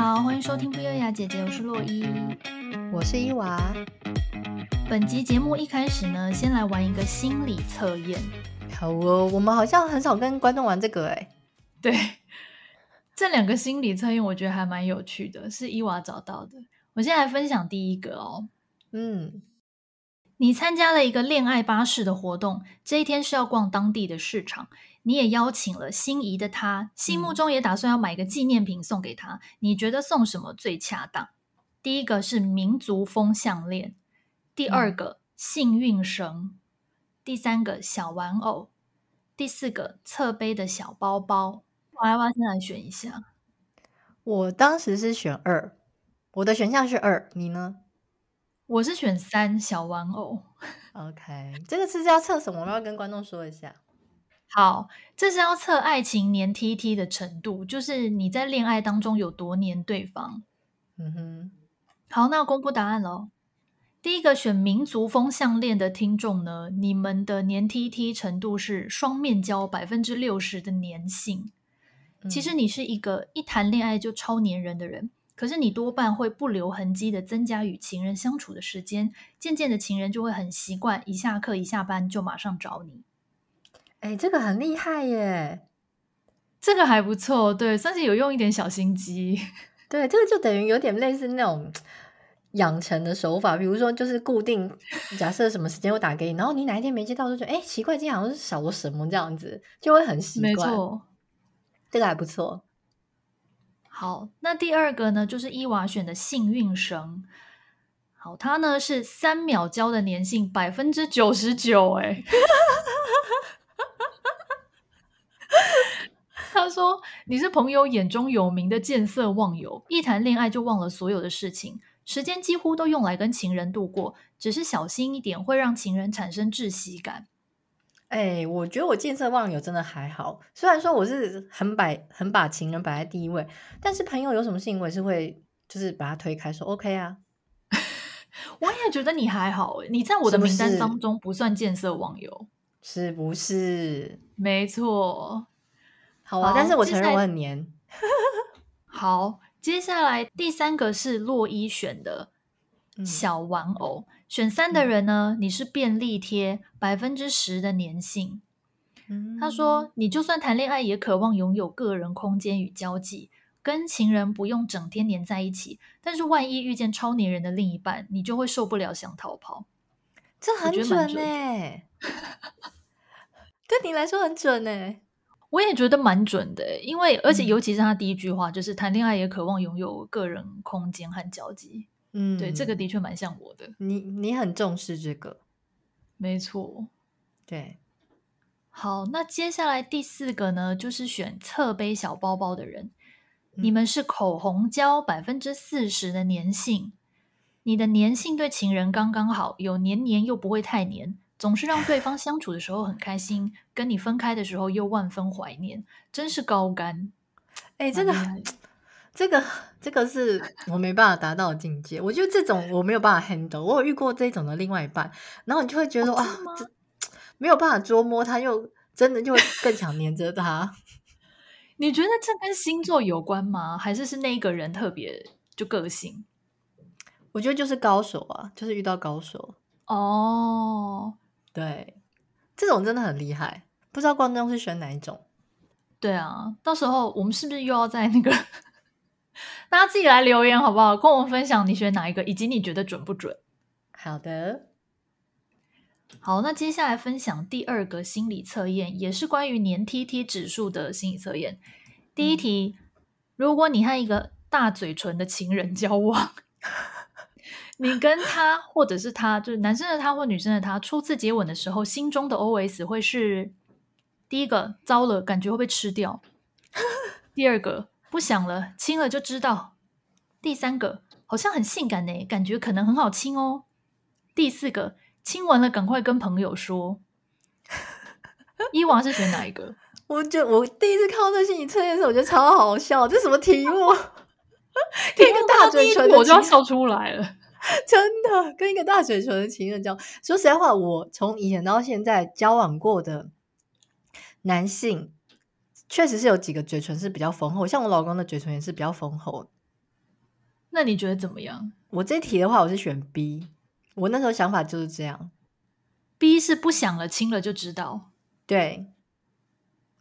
好，欢迎收听不优雅姐姐，我是洛伊，我是伊娃。本集节目一开始呢，先来玩一个心理测验。好哦，我们好像很少跟观众玩这个哎。对，这两个心理测验我觉得还蛮有趣的，是伊娃找到的。我先来分享第一个哦。嗯，你参加了一个恋爱巴士的活动，这一天是要逛当地的市场。你也邀请了心仪的他，心目中也打算要买个纪念品送给他。嗯、你觉得送什么最恰当？第一个是民族风项链，第二个、嗯、幸运绳，第三个小玩偶，第四个侧背的小包包。我要不要先来选一下？我当时是选二，我的选项是二，你呢？我是选三，小玩偶。OK，这个是要测什么？我要跟观众说一下。好，这是要测爱情黏 T T 的程度，就是你在恋爱当中有多黏对方。嗯哼，好，那我公布答案喽。第一个选民族风项链的听众呢，你们的黏 T T 程度是双面胶百分之六十的粘性。其实你是一个一谈恋爱就超黏人的人，可是你多半会不留痕迹的增加与情人相处的时间，渐渐的情人就会很习惯一下课一下班就马上找你。哎，这个很厉害耶！这个还不错，对，算是有用一点小心机。对，这个就等于有点类似那种养成的手法，比如说就是固定，假设什么时间我打给你，然后你哪一天没接到，就觉得哎奇怪，今天好像是少了什么这样子，就会很习惯。没错，这个还不错。好，那第二个呢，就是伊娃选的幸运绳。好，它呢是三秒胶的粘性百分之九十九，哎。他说：“你是朋友眼中有名的见色忘友，一谈恋爱就忘了所有的事情，时间几乎都用来跟情人度过，只是小心一点会让情人产生窒息感。”哎，我觉得我见色忘友真的还好，虽然说我是很摆很把情人摆在第一位，但是朋友有什么事情我也是会就是把他推开说 OK 啊。我也觉得你还好，你在我的名单当中不算见色忘友，是不是？没错。好啊，好，但是我承认我很黏。好，接下来第三个是洛伊选的小玩偶，嗯、选三的人呢，嗯、你是便利贴百分之十的粘性。嗯、他说，你就算谈恋爱，也渴望拥有个人空间与交际，跟情人不用整天黏在一起。但是万一遇见超黏人的另一半，你就会受不了，想逃跑。这很准哎，对你来说很准哎。我也觉得蛮准的，因为而且尤其是他第一句话，嗯、就是谈恋爱也渴望拥有个人空间和交集。嗯，对，这个的确蛮像我的。你你很重视这个，没错。对，好，那接下来第四个呢，就是选侧背小包包的人。嗯、你们是口红胶百分之四十的粘性，你的粘性对情人刚刚好，有黏黏又不会太黏。总是让对方相处的时候很开心，跟你分开的时候又万分怀念，真是高干。哎，这个，这个，这个是我没办法达到的境界。我觉得这种我没有办法 handle。我有遇过这种的另外一半，然后你就会觉得哇，这没有办法捉摸他，又真的就会更想黏着他。你觉得这跟星座有关吗？还是是那一个人特别就个性？我觉得就是高手啊，就是遇到高手哦。对，这种真的很厉害，不知道观众是选哪一种？对啊，到时候我们是不是又要在那个大家自己来留言好不好？跟我们分享你选哪一个，以及你觉得准不准？好的，好，那接下来分享第二个心理测验，也是关于黏 TT 指数的心理测验。第一题，嗯、如果你和一个大嘴唇的情人交往。你跟他，或者是他，就是男生的他或女生的他，初次接吻的时候，心中的 OS 会是：第一个，糟了，感觉会被吃掉；第二个，不想了，亲了就知道；第三个，好像很性感呢，感觉可能很好亲哦；第四个，亲完了赶快跟朋友说。伊娃是选哪一个？我觉得我第一次看到这心理测验的时候，我觉得超好笑，这什么题目？一个大嘴唇，我就要笑出来了。真的跟一个大嘴唇的情人交，说实在话，我从以前到现在交往过的男性，确实是有几个嘴唇是比较丰厚，像我老公的嘴唇也是比较丰厚。那你觉得怎么样？我这题的话，我是选 B。我那时候想法就是这样。B 是不想了，亲了就知道。对。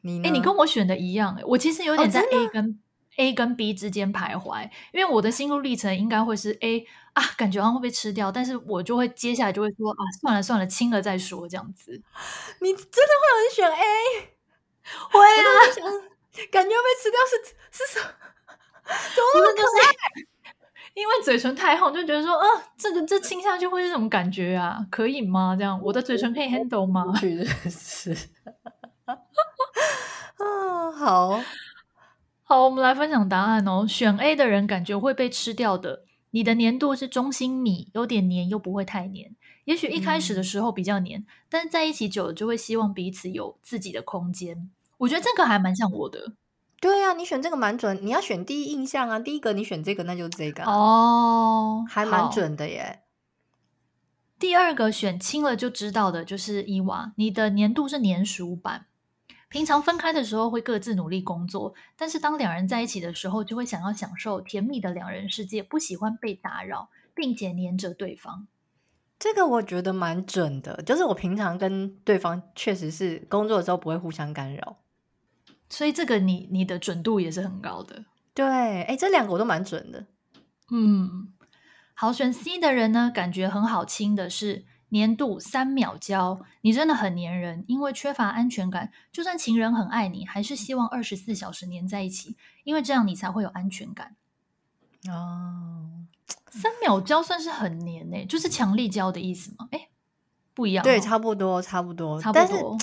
你呢？哎，你跟我选的一样。我其实有点在 A 跟、哦、A 跟 B 之间徘徊，因为我的心路历程应该会是 A 啊，感觉好像会被吃掉，但是我就会接下来就会说啊，算了算了，亲了再说这样子。你真的会有人选 A？会啊，感觉被吃掉是是什么？怎么那么可爱因为嘴唇太厚，就觉得说，呃，这个这亲下去会是什么感觉啊？可以吗？这样我的嘴唇可以 handle 吗？是啊，好好，我们来分享答案哦。选 A 的人感觉会被吃掉的。你的粘度是中心米，有点黏又不会太黏。也许一开始的时候比较黏，嗯、但是在一起久了就会希望彼此有自己的空间。我觉得这个还蛮像我的。对呀、啊，你选这个蛮准。你要选第一印象啊，第一个你选这个，那就是这个哦，还蛮准的耶。第二个选清了就知道的，就是伊娃，你的年度是年鼠版。平常分开的时候会各自努力工作，但是当两人在一起的时候，就会想要享受甜蜜的两人世界，不喜欢被打扰，并且黏着对方。这个我觉得蛮准的，就是我平常跟对方确实是工作的时候不会互相干扰。所以这个你你的准度也是很高的，对，哎，这两个我都蛮准的，嗯，好，选 C 的人呢，感觉很好亲的是年度三秒交，你真的很粘人，因为缺乏安全感，就算情人很爱你，还是希望二十四小时黏在一起，因为这样你才会有安全感。哦，三秒交算是很黏诶，就是强力胶的意思吗？哎，不一样，对，差不多，差不多，差不多。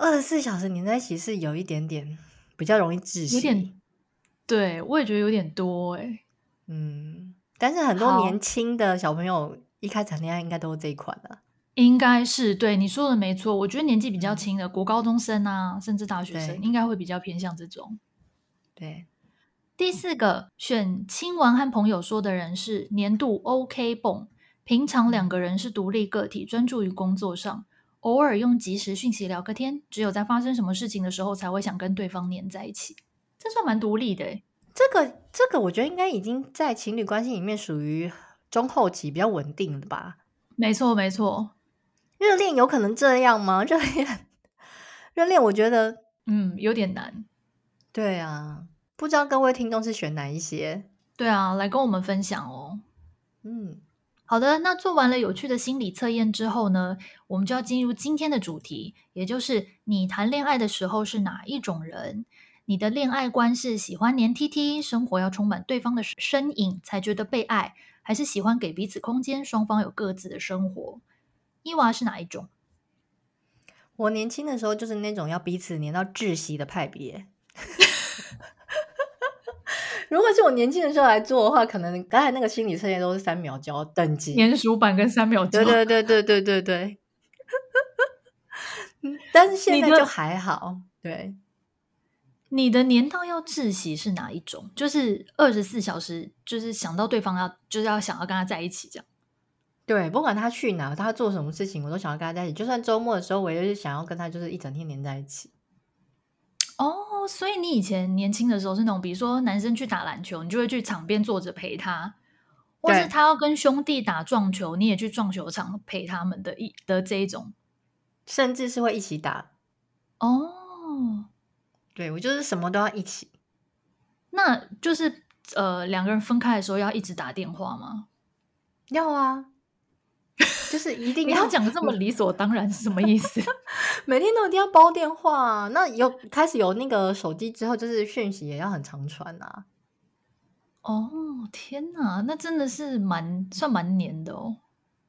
二十四小时黏在一起是有一点点比较容易窒息，有点，对，我也觉得有点多哎、欸。嗯，但是很多年轻的小朋友一开始谈恋爱应该都是这一款的，应该是对你说的没错。我觉得年纪比较轻的、嗯、国高中生啊，甚至大学生应该会比较偏向这种。对，第四个选亲完和朋友说的人是年度 OK 绷，平常两个人是独立个体，专注于工作上。偶尔用即时讯息聊个天，只有在发生什么事情的时候才会想跟对方黏在一起，这算蛮独立的。这个这个，我觉得应该已经在情侣关系里面属于中后期比较稳定的吧？没错没错，热恋有可能这样吗？热恋热恋，我觉得嗯有点难。对啊，不知道各位听众是选哪一些？对啊，来跟我们分享哦。嗯。好的，那做完了有趣的心理测验之后呢，我们就要进入今天的主题，也就是你谈恋爱的时候是哪一种人？你的恋爱观是喜欢黏 T T，生活要充满对方的身影才觉得被爱，还是喜欢给彼此空间，双方有各自的生活？伊娃是哪一种？我年轻的时候就是那种要彼此黏到窒息的派别。如果是我年轻的时候来做的话，可能刚才那个心理测验都是三秒交等级，年鼠版跟三秒交，对对对对对对对。但是现在就还好，对。你的年到要窒息是哪一种？就是二十四小时，就是想到对方要，就是要想要跟他在一起这样。对，不管他去哪，他做什么事情，我都想要跟他在一起。就算周末的时候，我也是想要跟他，就是一整天黏在一起。哦，所以你以前年轻的时候是那种，比如说男生去打篮球，你就会去场边坐着陪他，或是他要跟兄弟打撞球，你也去撞球场陪他们的一的这一种，甚至是会一起打。哦，对，我就是什么都要一起。那就是呃，两个人分开的时候要一直打电话吗？要啊。就是一定要讲的这么理所当然是什么意思？每天都一定要煲电话？那有开始有那个手机之后，就是讯息也要很常传啊。哦天哪，那真的是蛮算蛮黏的哦。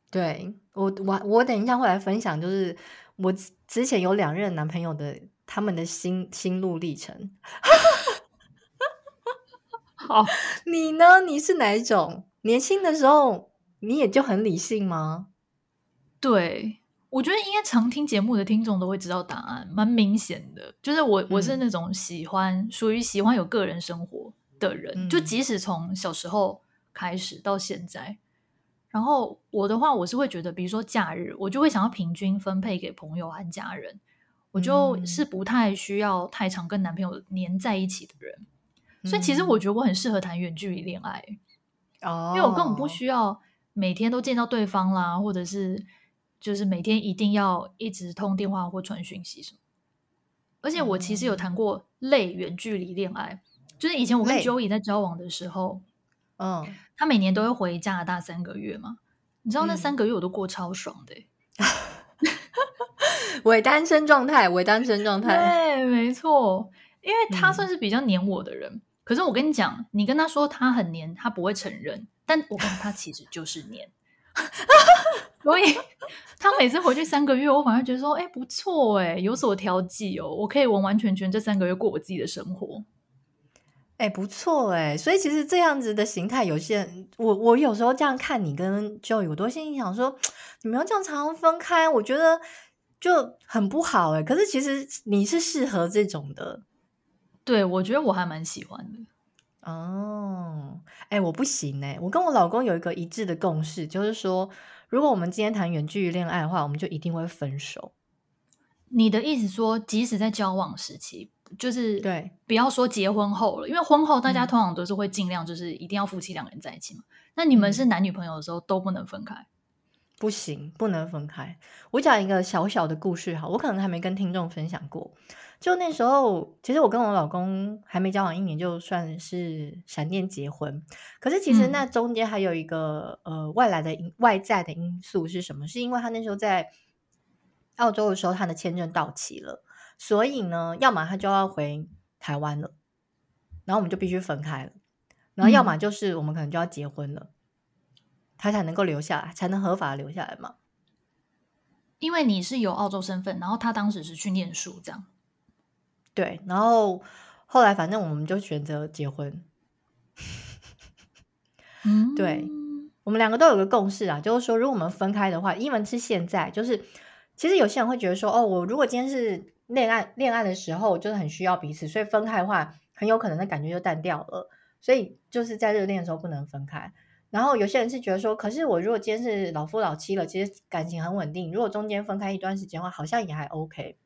对我我我等一下会来分享，就是我之前有两任男朋友的他们的心心路历程。好，你呢？你是哪一种？年轻的时候？你也就很理性吗？对，我觉得应该常听节目的听众都会知道答案，蛮明显的。就是我，我是那种喜欢、嗯、属于喜欢有个人生活的人，嗯、就即使从小时候开始到现在。然后我的话，我是会觉得，比如说假日，我就会想要平均分配给朋友和家人。我就是不太需要太常跟男朋友黏在一起的人，嗯、所以其实我觉得我很适合谈远距离恋爱。哦，因为我根本不需要每天都见到对方啦，或者是就是每天一定要一直通电话或传讯息什么。而且我其实有谈过类远距离恋爱，嗯、就是以前我跟 Joey 在交往的时候，嗯，他每年都会回加拿大三个月嘛，你知道那三个月我都过超爽的、欸。嗯伪单身状态，伪单身状态。对，没错，因为他算是比较黏我的人。嗯、可是我跟你讲，你跟他说他很黏，他不会承认。但我跟他其实就是黏，所以他每次回去三个月，我反而觉得说，哎，不错，哎，有所调剂哦，我可以完完全全这三个月过我自己的生活。哎，不错，哎，所以其实这样子的形态，有些人，我我有时候这样看你跟 Joey，我都心想说，你们要这样常常分开，我觉得。就很不好哎、可是其实你是适合这种的，对，我觉得我还蛮喜欢的。哦，哎，我不行哎、欸，我跟我老公有一个一致的共识，就是说，如果我们今天谈远距离恋爱的话，我们就一定会分手。你的意思说，即使在交往时期，就是对，不要说结婚后了，因为婚后大家通常都是会尽量就是一定要夫妻两个人在一起嘛。那、嗯、你们是男女朋友的时候都不能分开？不行，不能分开。我讲一个小小的故事哈，我可能还没跟听众分享过。就那时候，其实我跟我老公还没交往一年，就算是闪电结婚。可是其实那中间还有一个、嗯、呃外来的外在的因素是什么？是因为他那时候在澳洲的时候，他的签证到期了，所以呢，要么他就要回台湾了，然后我们就必须分开了。然后要么就是我们可能就要结婚了。嗯他才能够留下来，才能合法留下来嘛？因为你是有澳洲身份，然后他当时是去念书，这样。对，然后后来反正我们就选择结婚。嗯，对，我们两个都有个共识啊，就是说，如果我们分开的话，因为是现在，就是其实有些人会觉得说，哦，我如果今天是恋爱恋爱的时候，就是很需要彼此，所以分开的话，很有可能那感觉就淡掉了，所以就是在热恋的时候不能分开。然后有些人是觉得说，可是我如果今天是老夫老妻了，其实感情很稳定，如果中间分开一段时间的话，好像也还 OK。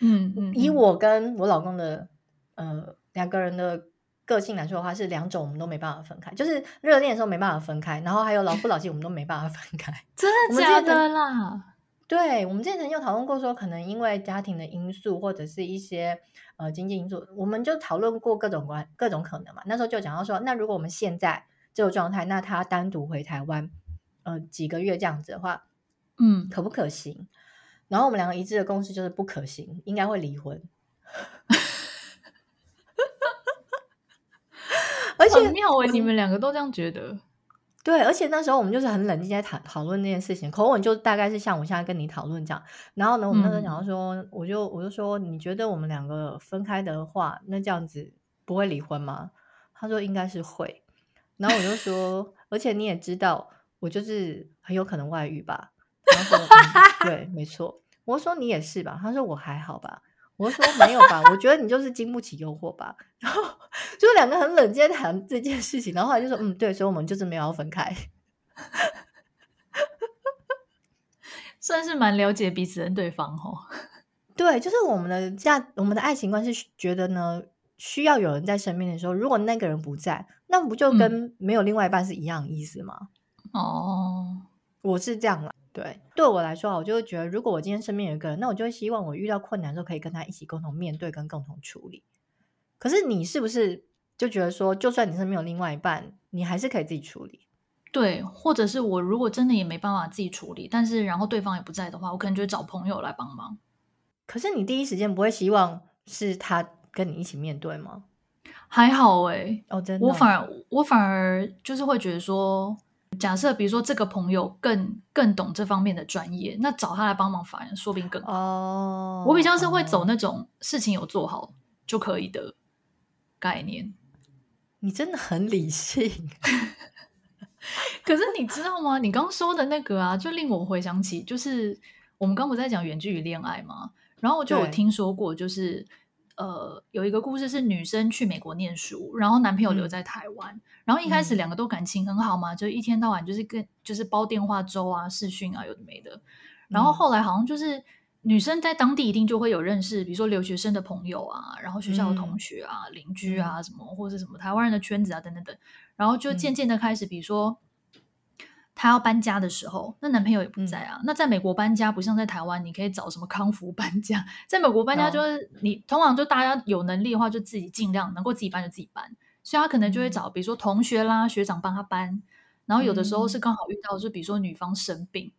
嗯嗯，以我跟我老公的呃两个人的个性来说的话，是两种我们都没办法分开，就是热恋的时候没办法分开，然后还有老夫老妻我们都没办法分开。真的假的啦？对，我们之前曾经有讨论过说，可能因为家庭的因素或者是一些呃经济因素，我们就讨论过各种关各种可能嘛。那时候就讲到说，那如果我们现在这个状态，那他单独回台湾，呃，几个月这样子的话，嗯，可不可行？然后我们两个一致的共识就是不可行，应该会离婚。而且很妙诶，你们两个都这样觉得？对，而且那时候我们就是很冷静在讨讨论这件事情，口吻就大概是像我现在跟你讨论这样。然后呢，我们那时候讲到说，嗯、我就我就说，你觉得我们两个分开的话，那这样子不会离婚吗？他说应该是会。然后我就说，而且你也知道，我就是很有可能外遇吧。然后说、嗯，对，没错。我说你也是吧？他说我还好吧。我说没有吧？我觉得你就是经不起诱惑吧。然后就两个很冷静谈这件事情。然后后来就说，嗯，对，所以我们就是没有要分开。算是蛮了解彼此的对方哦。对，就是我们的价，我们的爱情观是觉得呢。需要有人在身边的时候，如果那个人不在，那不就跟没有另外一半是一样的意思吗？哦、嗯，我是这样啦。对，对我来说，我就会觉得，如果我今天身边有一个人，那我就会希望我遇到困难的时候可以跟他一起共同面对跟共同处理。可是你是不是就觉得说，就算你身边有另外一半，你还是可以自己处理？对，或者是我如果真的也没办法自己处理，但是然后对方也不在的话，我可能就会找朋友来帮忙。可是你第一时间不会希望是他。跟你一起面对吗？还好哎、欸，哦，真的，我反而我反而就是会觉得说，假设比如说这个朋友更更懂这方面的专业，那找他来帮忙反而说不定更好。哦，我比较是会走那种事情有做好就可以的概念。你真的很理性，可是你知道吗？你刚刚说的那个啊，就令我回想起，就是我们刚不在讲远距离恋爱吗？然后我就有听说过，就是。呃，有一个故事是女生去美国念书，然后男朋友留在台湾，嗯、然后一开始两个都感情很好嘛，嗯、就一天到晚就是跟就是煲电话粥啊、视讯啊，有的没的。然后后来好像就是女生在当地一定就会有认识，比如说留学生的朋友啊，然后学校的同学啊、嗯、邻居啊什么，或者什么台湾人的圈子啊等等等，然后就渐渐的开始，比如说。她要搬家的时候，那男朋友也不在啊。嗯、那在美国搬家不像在台湾，你可以找什么康福搬家。在美国搬家就是、哦、你通常就大家有能力的话，就自己尽量能够自己搬就自己搬。所以他可能就会找，比如说同学啦、学长帮他搬。然后有的时候是刚好遇到，就比如说女方生病，嗯、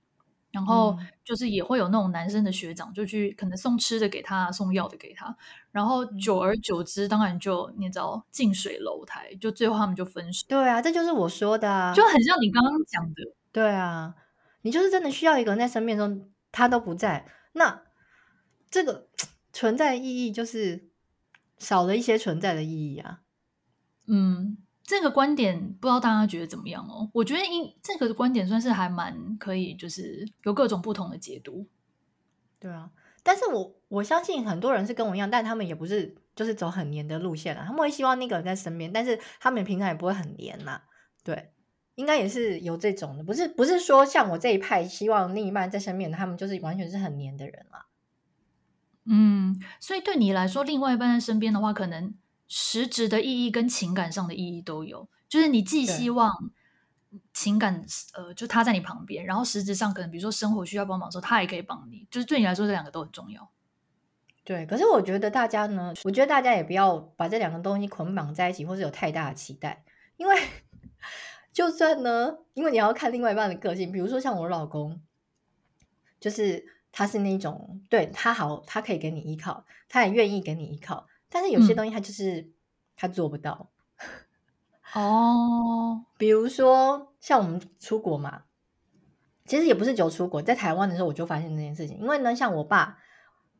然后就是也会有那种男生的学长就去可能送吃的给他，送药的给他。然后久而久之，当然就你知道近水楼台，就最后他们就分手。对啊，这就是我说的啊，就很像你刚刚讲的。对啊，你就是真的需要一个人在身边中，他都不在，那这个 存在的意义就是少了一些存在的意义啊。嗯，这个观点不知道大家觉得怎么样哦？我觉得因这个观点算是还蛮可以，就是有各种不同的解读。对啊。但是我我相信很多人是跟我一样，但他们也不是就是走很黏的路线啊。他们会希望那个人在身边，但是他们平常也不会很黏呐、啊。对，应该也是有这种的，不是不是说像我这一派希望另一半在身边，他们就是完全是很黏的人啊。嗯，所以对你来说，另外一半在身边的话，可能实质的意义跟情感上的意义都有，就是你既希望。情感呃，就他在你旁边，然后实质上可能比如说生活需要帮忙的时候，他也可以帮你。就是对你来说，这两个都很重要。对，可是我觉得大家呢，我觉得大家也不要把这两个东西捆绑在一起，或是有太大的期待。因为 就算呢，因为你要看另外一半的个性，比如说像我老公，就是他是那种对他好，他可以给你依靠，他也愿意给你依靠，但是有些东西他就是、嗯、他做不到。哦，比如说像我们出国嘛，其实也不是只有出国，在台湾的时候我就发现这件事情。因为呢，像我爸，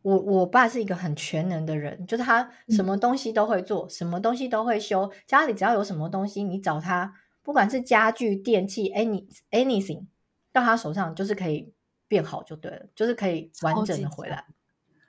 我我爸是一个很全能的人，就是他什么东西都会做，嗯、什么东西都会修。家里只要有什么东西，你找他，不管是家具、电器，any anything，到他手上就是可以变好就对了，就是可以完整的回来。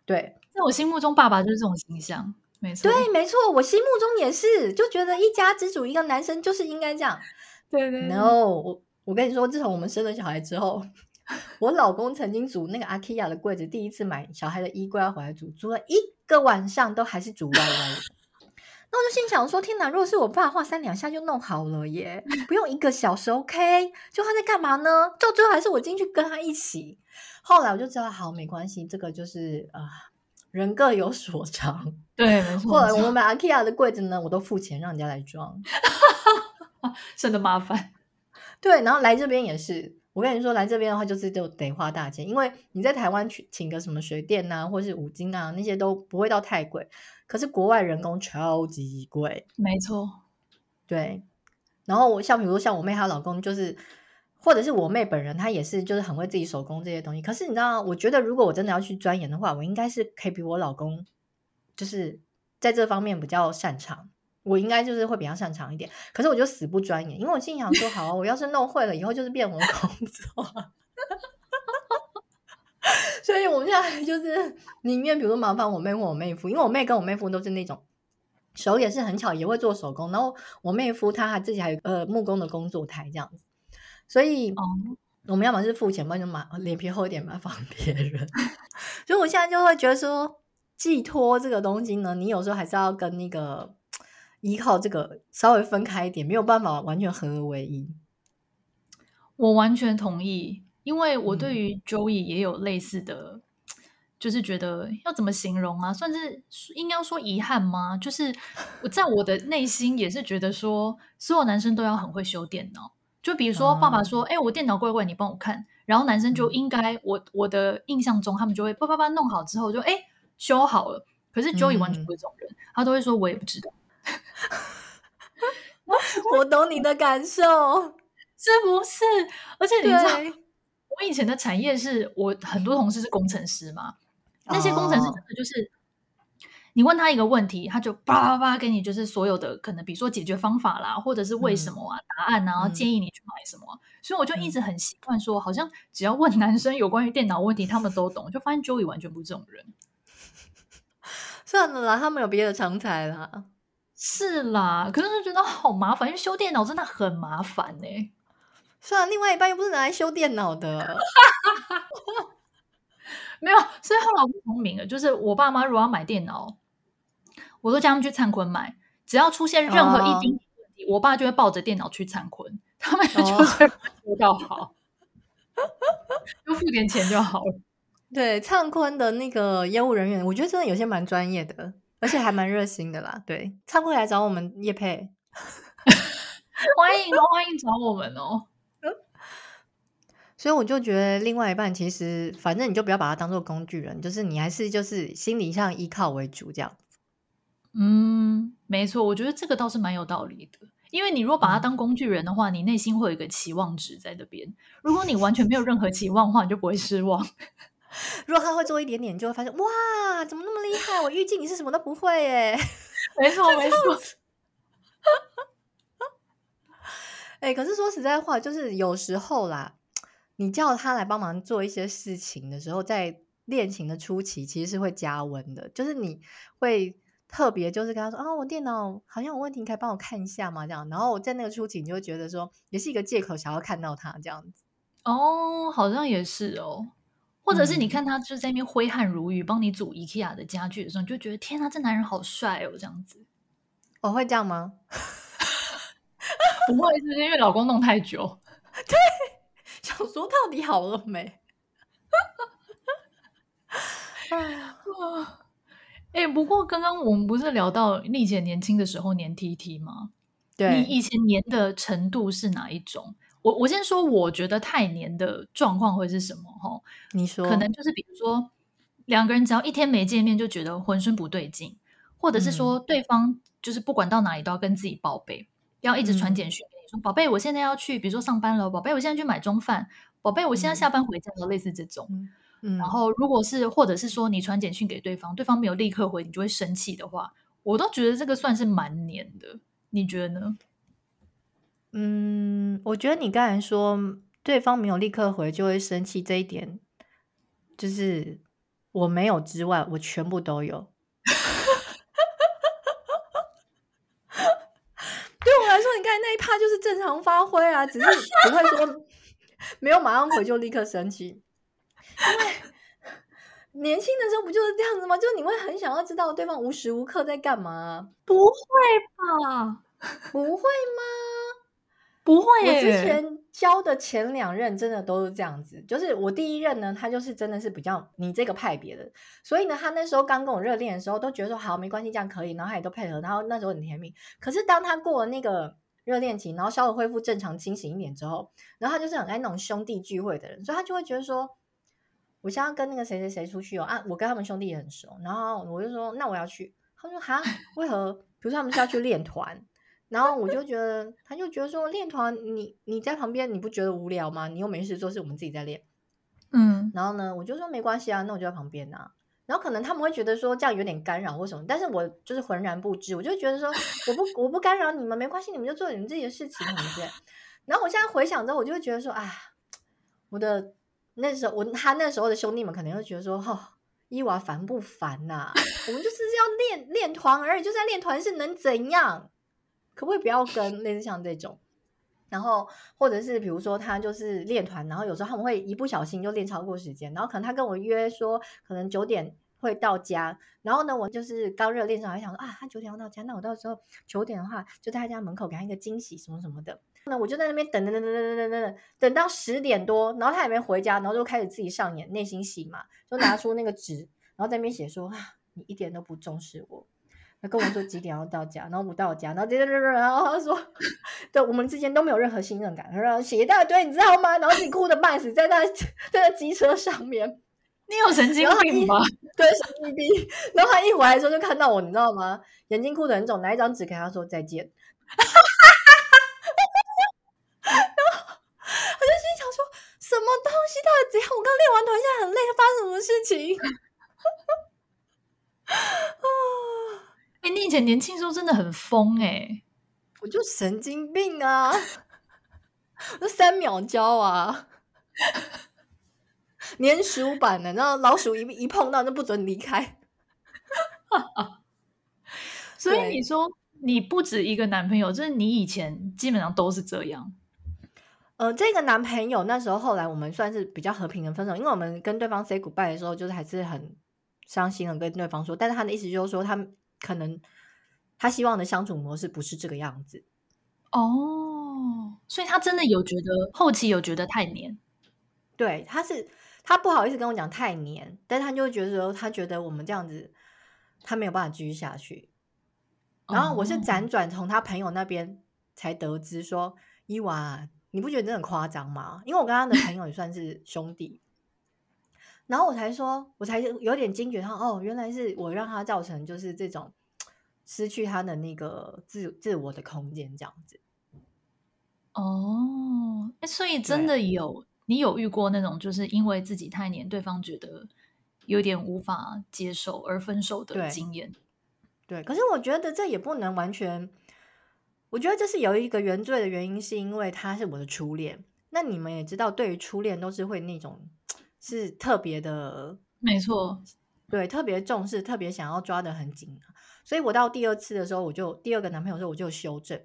对，在我心目中，爸爸就是这种形象。没错，对，没错，我心目中也是，就觉得一家之主一个男生就是应该这样。对对，对，No，我我跟你说，自从我们生了小孩之后，我老公曾经组那个 IKEA 的柜子，第一次买小孩的衣柜要回来组，组了一个晚上都还是组歪歪的。那我就心想说：天哪，如果是我爸的话，三两下就弄好了耶，不用一个小时，OK？就他在干嘛呢？到最后还是我进去跟他一起。后来我就知道，好，没关系，这个就是啊。呃人各有所长，对，没错。后来我们买 IKEA 的柜子呢，我都付钱让人家来装，省得麻烦。对，然后来这边也是，我跟你说，来这边的话就是就得花大钱，因为你在台湾去请个什么水电啊，或是五金啊，那些都不会到太贵。可是国外人工超级贵，没错。对，然后我像比如说像我妹她老公就是。或者是我妹本人，她也是，就是很会自己手工这些东西。可是你知道，我觉得如果我真的要去钻研的话，我应该是可以比我老公，就是在这方面比较擅长。我应该就是会比较擅长一点。可是我就死不钻研，因为我心想说，好啊，我要是弄会了，以后就是变我工作。所以我们现在就是宁愿，比如说麻烦我妹或我妹夫，因为我妹跟我妹夫都是那种手也是很巧，也会做手工。然后我妹夫他还自己还有呃木工的工作台这样子。所以，我们要么是付钱，不然就买脸皮厚一点，麻烦别人。所以，我现在就会觉得说，寄托这个东西呢，你有时候还是要跟那个依靠这个稍微分开一点，没有办法完全合而为一。我完全同意，因为我对于 Joey 也有类似的，嗯、就是觉得要怎么形容啊？算是应该要说遗憾吗？就是我在我的内心也是觉得说，所有男生都要很会修电脑。就比如说，爸爸说：“哎、我电脑怪怪，你帮我看。”然后男生就应该，我我的印象中，他们就会叭叭叭弄好之后就，哎修好了。可是 Joey 完全不是这种人，嗯、他都会说：“我也不知道。”我懂你的感受，是不是？而且你知道，我以前的产业是我很多同事是工程师嘛，那些工程师真的就是。你问他一个问题，他就叭叭叭给你，就是所有的可能，比如说解决方法啦，或者是为什么啊、嗯、答案啊，然后建议你去买什么。嗯、所以我就一直很习惯说，好像只要问男生有关于电脑问题，他们都懂。就发现 Joey 完全不是这种人。算了啦，他们有别的长才啦。是啦，可是就觉得好麻烦，因为修电脑真的很麻烦呢、欸。算了，另外一半又不是拿来修电脑的。没有，所以后来我不聪明了。就是我爸妈如果要买电脑，我都叫他们去灿坤买。只要出现任何一丁点问题，哦、我爸就会抱着电脑去灿坤，他们 就是做到好，多、哦、付点钱就好了。对，灿坤的那个业务人员，我觉得真的有些蛮专业的，而且还蛮热心的啦。对，灿坤来找我们叶佩，欢迎哦，欢迎找我们哦。所以我就觉得，另外一半其实，反正你就不要把它当做工具人，就是你还是就是心理上依靠为主这样子。嗯，没错，我觉得这个倒是蛮有道理的。因为你如果把他当工具人的话，嗯、你内心会有一个期望值在这边。如果你完全没有任何期望的话，你就不会失望。如果他会做一点点，你就会发现哇，怎么那么厉害？我预计你是什么都不会耶。没错，没错。哎、欸，可是说实在话，就是有时候啦。你叫他来帮忙做一些事情的时候，在恋情的初期，其实是会加温的。就是你会特别就是跟他说：“啊，我电脑好像有问题，你可以帮我看一下嘛？”这样，然后我在那个初期，你就会觉得说，也是一个借口，想要看到他这样子。哦，好像也是哦。或者是你看他就在那边挥汗如雨，帮你组 IKEA 的家具的时候，你就觉得天啊，这男人好帅哦，这样子。我会这样吗？不会，是因为老公弄太久。对。想说到底好了没？哎、欸，不过刚刚我们不是聊到你以前年轻的时候黏 TT 吗？对，你以前黏的程度是哪一种？我我先说，我觉得太黏的状况会是什么？哈，你说，可能就是比如说两个人只要一天没见面，就觉得浑身不对劲，或者是说对方就是不管到哪里都要跟自己报备，嗯、要一直传简讯给你说。宝贝，我现在要去，比如说上班了。宝贝，我现在去买中饭。宝贝，我现在下班回家了。嗯、类似这种，嗯，然后如果是或者是说你传简讯给对方，对方没有立刻回，你就会生气的话，我都觉得这个算是蛮黏的。你觉得呢？嗯，我觉得你刚才说对方没有立刻回就会生气这一点，就是我没有之外，我全部都有。对我来说，你刚才那一趴就是正常发挥啊，只是不会说没有马上回就立刻生气，因为年轻的时候不就是这样子吗？就是你会很想要知道对方无时无刻在干嘛。不会吧？不会吗？不会。我之前交的前两任真的都是这样子，就是我第一任呢，他就是真的是比较你这个派别的，所以呢，他那时候刚跟我热恋的时候，都觉得说好没关系，这样可以，然后他也都配合，然后那时候很甜蜜。可是当他过了那个。热恋期，然后稍微恢复正常、清醒一点之后，然后他就是很爱那种兄弟聚会的人，所以他就会觉得说，我现在要跟那个谁谁谁出去哦，啊，我跟他们兄弟也很熟，然后我就说，那我要去，他说哈，为何？比如说他们是要去练团，然后我就觉得，他就觉得说，练团你你在旁边你不觉得无聊吗？你又没事做，是我们自己在练，嗯，然后呢，我就说没关系啊，那我就在旁边啊。然后可能他们会觉得说这样有点干扰或什么，但是我就是浑然不知，我就觉得说我不我不干扰你们，没关系，你们就做你们自己的事情，对不对？然后我现在回想之后，我就会觉得说，啊，我的那时候我他那时候的兄弟们可能会觉得说，哈、哦，伊娃烦不烦呐、啊？我们就是要练练团而已，就在练团是能怎样？可不可以不要跟类似像这种？然后或者是比如说他就是练团，然后有时候他们会一不小心就练超过时间，然后可能他跟我约说可能九点会到家，然后呢我就是刚热恋上还想说啊他九点要到家，那我到时候九点的话就在他家门口给他一个惊喜什么什么的，那我就在那边等等等等等等等等等到十点多，然后他也没回家，然后就开始自己上演内心戏嘛，就拿 出那个纸，然后在那边写说啊你一点都不重视我。他跟我说几点要到家，然后不到家，然后接着然后他说，对我们之间都没有任何信任感，然后写一大堆，你知道吗？然后自己哭的半死，在那在那机车上面，你有神经病吗？对，神经病。然后他一回来的时候就看到我，你知道吗？眼睛哭的很肿，拿一张纸给他说再见。然后他就心想说，什么东西？到底怎团，现在很累，发生什么事情？啊！哎，你以前年轻时候真的很疯哎、欸，我就神经病啊，我三秒交啊，粘鼠版的，然后老鼠一一碰到就不准离开。所以你说你不止一个男朋友，就是你以前基本上都是这样。呃，这个男朋友那时候后来我们算是比较和平的分手，因为我们跟对方 say goodbye 的时候，就是还是很伤心的跟对方说，但是他的意思就是说，他可能他希望的相处模式不是这个样子。哦，所以他真的有觉得后期有觉得太黏，对，他是他不好意思跟我讲太黏，但是他就觉得说他觉得我们这样子他没有办法继续下去。然后我是辗转从他朋友那边才得知说，伊娃。你不觉得这很夸张吗？因为我跟他的朋友也算是兄弟，然后我才说，我才有点惊觉他，哦，原来是我让他造成就是这种失去他的那个自自我的空间这样子。哦，所以真的有你有遇过那种就是因为自己太黏，对方觉得有点无法接受而分手的经验。对，对，可是我觉得这也不能完全。我觉得这是有一个原罪的原因，是因为他是我的初恋。那你们也知道，对于初恋都是会那种是特别的，没错，对，特别重视，特别想要抓得很紧。所以我到第二次的时候，我就第二个男朋友的时候，我就修正。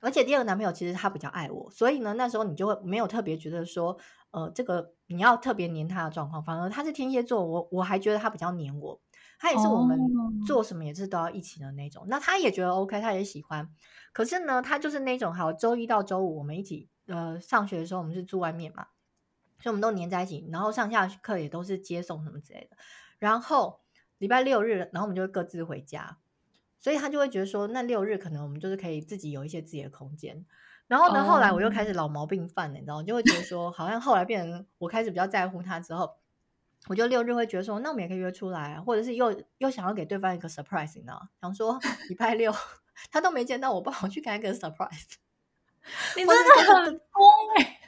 而且第二个男朋友其实他比较爱我，所以呢，那时候你就会没有特别觉得说，呃，这个你要特别黏他的状况。反而他是天蝎座，我我还觉得他比较黏我。他也是我们做什么也是都要一起的那种。Oh. 那他也觉得 OK，他也喜欢。可是呢，他就是那种好，周一到周五我们一起呃上学的时候，我们是住外面嘛，所以我们都黏在一起。然后上下课也都是接送什么之类的。然后礼拜六日，然后我们就会各自回家。所以他就会觉得说，那六日可能我们就是可以自己有一些自己的空间。然后呢，oh. 后来我又开始老毛病犯了，你知道，就会觉得说，好像后来变成我开始比较在乎他之后。我就六日会觉得说，那我们也可以约出来，或者是又又想要给对方一个 surprise，你知道？想说礼拜六 他都没见到我，不好去给他一个 surprise。你真的很疯哎！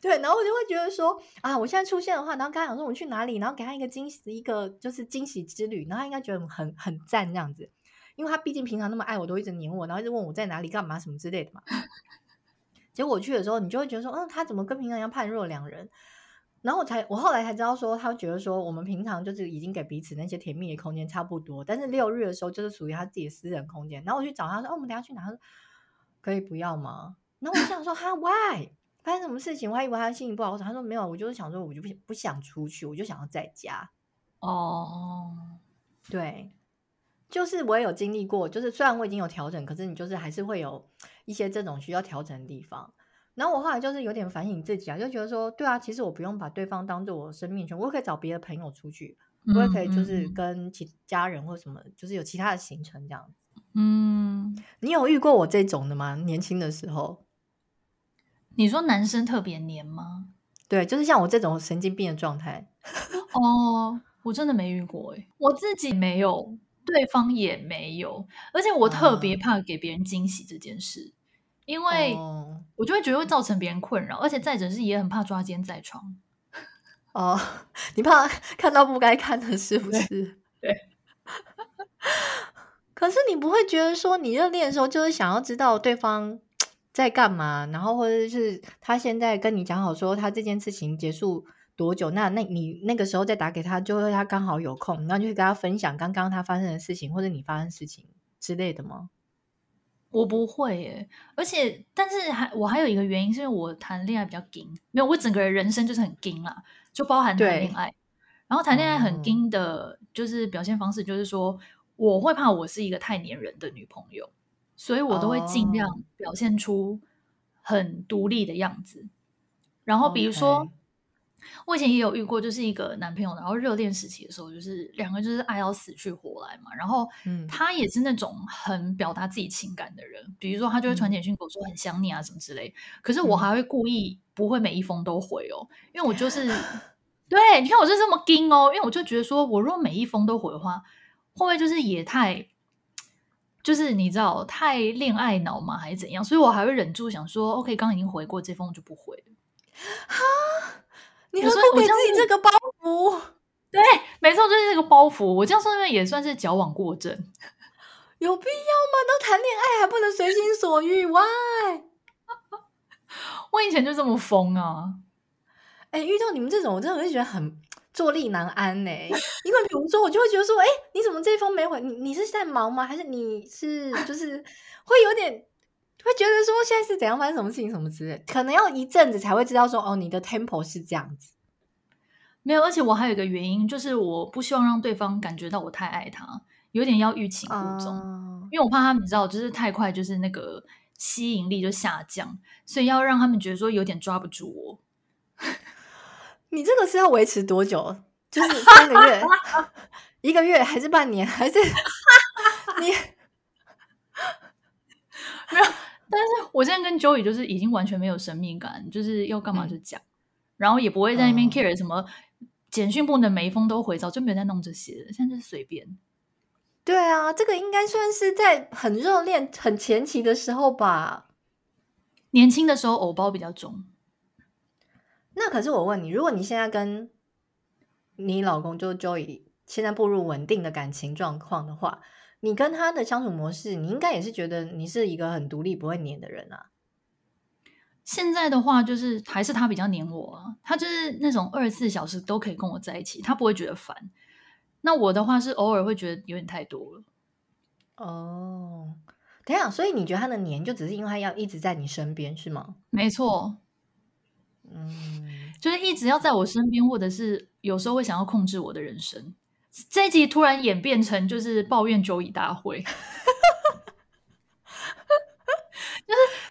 对，然后我就会觉得说啊，我现在出现的话，然后刚才想说我们去哪里，然后给他一个惊喜，一个就是惊喜之旅，然后他应该觉得很很赞这样子，因为他毕竟平常那么爱我，都一直黏我，然后一直问我在哪里干嘛什么之类的嘛。结果我去的时候，你就会觉得说，嗯，他怎么跟平常一样判若两人？然后我才，我后来才知道说，他觉得说，我们平常就是已经给彼此那些甜蜜的空间差不多，但是六日的时候就是属于他自己的私人空间。然后我去找他说，哦，我们等下去哪？他说可以不要吗？然后我想说，哈，why？发生什么事情？我还以为他心情不好。他说没有，我就是想说，我就不不想出去，我就想要在家。哦，对，就是我也有经历过，就是虽然我已经有调整，可是你就是还是会有一些这种需要调整的地方。然后我后来就是有点反省自己啊，就觉得说，对啊，其实我不用把对方当做我生命圈，我也可以找别的朋友出去，嗯、我也可以就是跟其家人或什么，就是有其他的行程这样。嗯，你有遇过我这种的吗？年轻的时候，你说男生特别黏吗？对，就是像我这种神经病的状态。哦，我真的没遇过诶，我自己没有，对方也没有，而且我特别怕给别人惊喜这件事。因为我就会觉得会造成别人困扰，而且再者是也很怕抓奸在床。哦，你怕看到不该看的，是不是？对。对可是你不会觉得说，你热恋的时候就是想要知道对方 在干嘛，然后或者是他现在跟你讲好说他这件事情结束多久？那那你那个时候再打给他，就会他刚好有空，然后就会跟他分享刚刚他发生的事情，或者你发生的事情之类的吗？我不会耶，而且但是还我还有一个原因，是因为我谈恋爱比较紧，没有我整个人人生就是很紧啦，就包含谈恋爱。然后谈恋爱很紧的，就是表现方式，就是说、嗯、我会怕我是一个太黏人的女朋友，所以我都会尽量表现出很独立的样子。然后比如说。我以前也有遇过，就是一个男朋友，然后热恋时期的时候，就是两个就是爱到死去活来嘛。然后，他也是那种很表达自己情感的人，嗯、比如说他就会传简讯给我说很想你啊什么之类。可是我还会故意不会每一封都回哦，因为我就是 对，你看我就这么硬哦，因为我就觉得说我如果每一封都回的话，会不会就是也太就是你知道太恋爱脑嘛，还是怎样？所以我还会忍住想说，OK，刚刚已经回过这封，我就不回了。哈。你何不给自己这个包袱？对，没错，就是这个包袱。我这样说，因为也算是矫枉过正。有必要吗？都谈恋爱还不能随心所欲？Why？我以前就这么疯啊！哎、欸，遇到你们这种，我真的会觉得很坐立难安呢。因为比如说，我就会觉得说，哎、欸，你怎么这封没回？你你是在忙吗？还是你是就是会有点会觉得说现在是怎样发生什么事情什么之类，可能要一阵子才会知道说哦，你的 tempo 是这样子。没有，而且我还有一个原因，就是我不希望让对方感觉到我太爱他，有点要欲擒故纵，uh... 因为我怕他们知道，就是太快，就是那个吸引力就下降，所以要让他们觉得说有点抓不住我。你这个是要维持多久？就是三个月、一个月，还是半年，还是你 没有？但是我现在跟 Joey 就是已经完全没有神秘感，就是要干嘛就讲，嗯、然后也不会在那边 care 什么。简讯部的每一封都回，早就没有在弄这些了，现在就是随便。对啊，这个应该算是在很热恋、很前期的时候吧。年轻的时候，偶包比较重。那可是我问你，如果你现在跟你老公就 Joey 现在步入稳定的感情状况的话，你跟他的相处模式，你应该也是觉得你是一个很独立、不会黏的人啊。现在的话，就是还是他比较黏我啊，他就是那种二十四小时都可以跟我在一起，他不会觉得烦。那我的话是偶尔会觉得有点太多了。哦，等一下，所以你觉得他的黏就只是因为他要一直在你身边是吗？没错，嗯，就是一直要在我身边，或者是有时候会想要控制我的人生。这一集突然演变成就是抱怨 Joey 大会。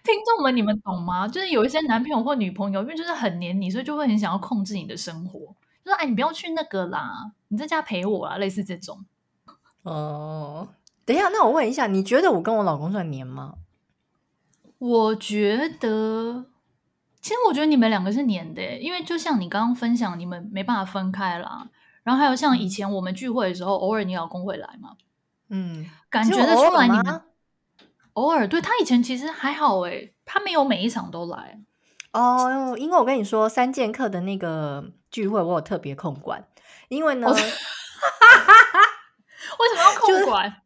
听众们，你们懂吗？就是有一些男朋友或女朋友，因为就是很黏你，所以就会很想要控制你的生活，就说：“哎，你不要去那个啦，你在家陪我啊。”类似这种。哦，等一下，那我问一下，你觉得我跟我老公算黏吗？我觉得，其实我觉得你们两个是黏的，因为就像你刚刚分享，你们没办法分开啦。然后还有像以前我们聚会的时候，偶尔你老公会来嘛？嗯，感觉得出来你们。偶尔，对，他以前其实还好诶，他没有每一场都来哦。因为我跟你说，三剑客的那个聚会，我有特别控管。因为呢，为什么要控管？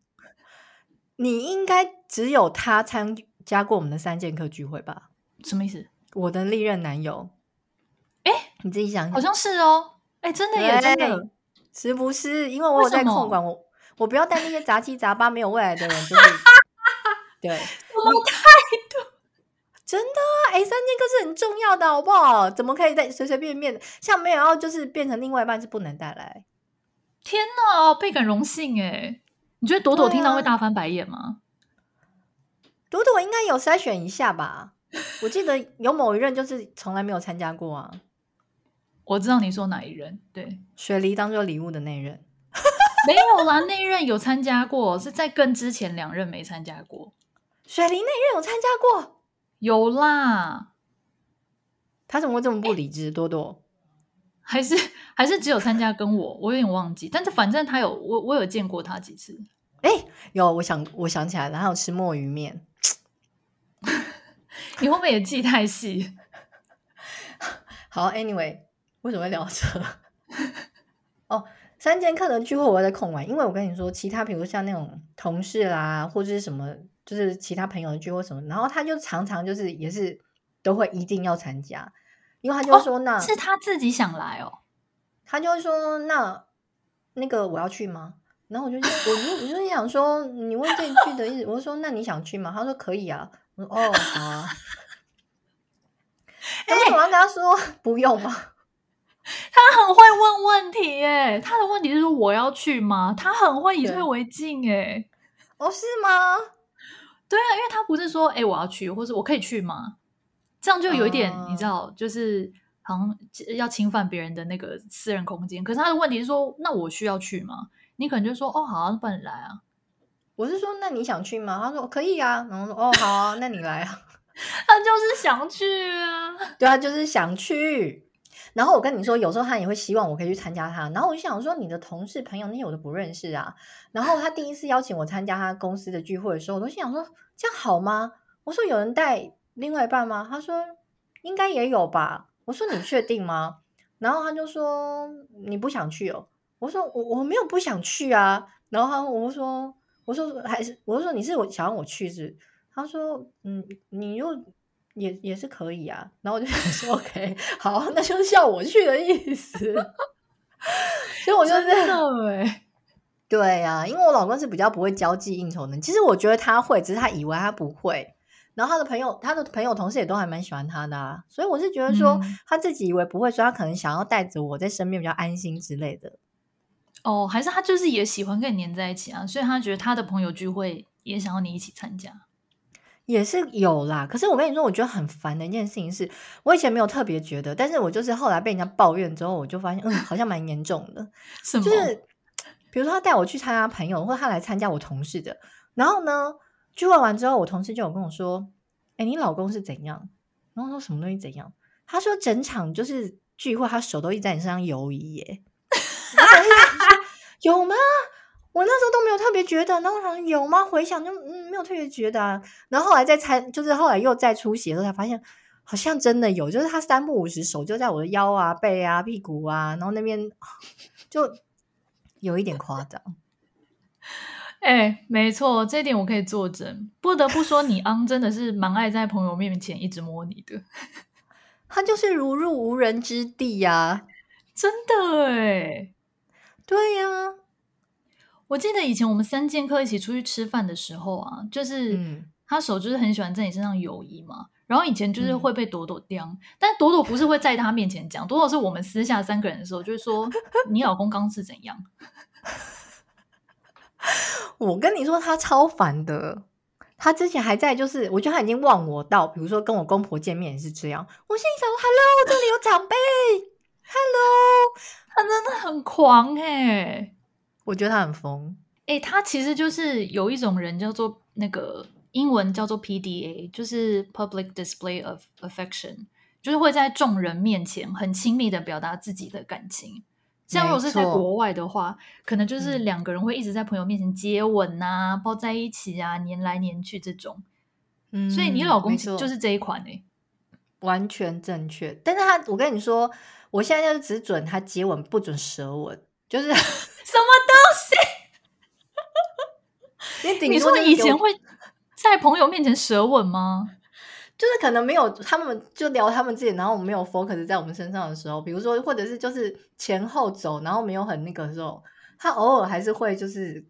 你应该只有他参加过我们的三剑客聚会吧？什么意思？我的历任男友？哎，你自己想想，好像是哦。哎，真的耶真的，是不是？因为我有在控管我，我不要带那些杂七杂八、没有未来的人，就是。对，什么态度？真的啊，哎，三剑客是很重要的，好不好？怎么可以再随随便便的？像没有要就是变成另外一半是不能带来。天哪，倍感荣幸哎！你觉得朵朵听到会大翻白眼吗？啊、朵朵应该有筛选一下吧？我记得有某一任就是从来没有参加过啊。我知道你说哪一任，对，雪梨当做礼物的那一任，没有啦，那一任有参加过，是在更之前两任没参加过。雪梨那一任有参加过，有啦。他怎么会这么不理智？多多还是还是只有参加跟我，我有点忘记。但是反正他有我，我有见过他几次。哎，有，我想我想起来了，他有吃墨鱼面。你会不会也记太细？好，Anyway，为什么会聊这？哦，三剑客的聚会我在空完，因为我跟你说，其他比如像那种同事啦，或者是什么。就是其他朋友的聚会什么，然后他就常常就是也是都会一定要参加，因为他就说那、哦、是他自己想来哦，他就说那那个我要去吗？然后我就我就我就想说你问这句的意思，我就说那你想去吗？他说可以啊，我说哦好啊，哎、欸，为什么要跟他说不用吗？他很会问问题耶，他的问题是说我要去吗？他很会以退为进诶。哦是吗？对啊，因为他不是说，哎，我要去，或者我可以去吗？这样就有一点，uh... 你知道，就是好像要侵犯别人的那个私人空间。可是他的问题是说，那我需要去吗？你可能就说，哦，好啊，那不然你来啊。我是说，那你想去吗？他说可以啊。然后说，哦，好啊，那你来啊。他就是想去啊。对啊，就是想去。然后我跟你说，有时候他也会希望我可以去参加他。然后我就想说，你的同事朋友那些我都不认识啊。然后他第一次邀请我参加他公司的聚会的时候，我都心想说，这样好吗？我说有人带另外一半吗？他说应该也有吧。我说你确定吗？然后他就说你不想去哦。我说我我没有不想去啊。然后他我说我说还是我说你是我想让我去是？他说嗯，你又。也也是可以啊，然后我就想说，OK，好，那就是叫我去的意思。所以我就是 对，对呀、啊，因为我老公是比较不会交际应酬的。其实我觉得他会，只是他以为他不会。然后他的朋友、他的朋友、同事也都还蛮喜欢他的啊。所以我是觉得说，嗯、他自己以为不会说，他可能想要带着我在身边比较安心之类的。哦，还是他就是也喜欢跟你黏在一起啊？所以他觉得他的朋友聚会也想要你一起参加。也是有啦，可是我跟你说，我觉得很烦的一件事情是，我以前没有特别觉得，但是我就是后来被人家抱怨之后，我就发现，嗯，好像蛮严重的。什么？就是 比如说他带我去参加朋友，或者他来参加我同事的，然后呢，聚会完之后，我同事就有跟我说：“哎，你老公是怎样？”然后说什么东西怎样？他说整场就是聚会，他手都一直在你身上游移耶。有吗？我那时候都没有特别觉得，然后我想有吗？回想就嗯，没有特别觉得啊。然后后来再参，就是后来又再出席的时候，才发现好像真的有，就是他三不五时手就在我的腰啊、背啊、屁股啊，然后那边就有一点夸张。哎、欸，没错，这一点我可以作证。不得不说，你昂真的是蛮爱在朋友面前一直摸你的，他就是如入无人之地呀、啊，真的哎，对呀、啊。我记得以前我们三剑客一起出去吃饭的时候啊，就是他手就是很喜欢在你身上游移嘛。然后以前就是会被朵朵刁，嗯、但朵朵不是会在他面前讲，朵朵是我们私下三个人的时候，就是说你老公刚是怎样。我跟你说，他超烦的。他之前还在，就是我觉得他已经忘我到，比如说跟我公婆见面也是这样。我心里想说：“Hello，这里有长辈。”Hello，他真的很狂哎。我觉得他很疯，哎、欸，他其实就是有一种人叫做那个英文叫做 PDA，就是 Public Display of Affection，就是会在众人面前很亲密的表达自己的感情。像如果是在国外的话，可能就是两个人会一直在朋友面前接吻啊、抱在一起啊、黏来黏去这种。嗯，所以你老公就是这一款哎、欸，完全正确。但是他，我跟你说，我现在就只准他接吻，不准舌吻，就是。什么东西？你说以前会在朋友面前舌吻吗？就是可能没有，他们就聊他们自己，然后我们没有 focus 在我们身上的时候，比如说，或者是就是前后走，然后没有很那个的时候，他偶尔还是会就是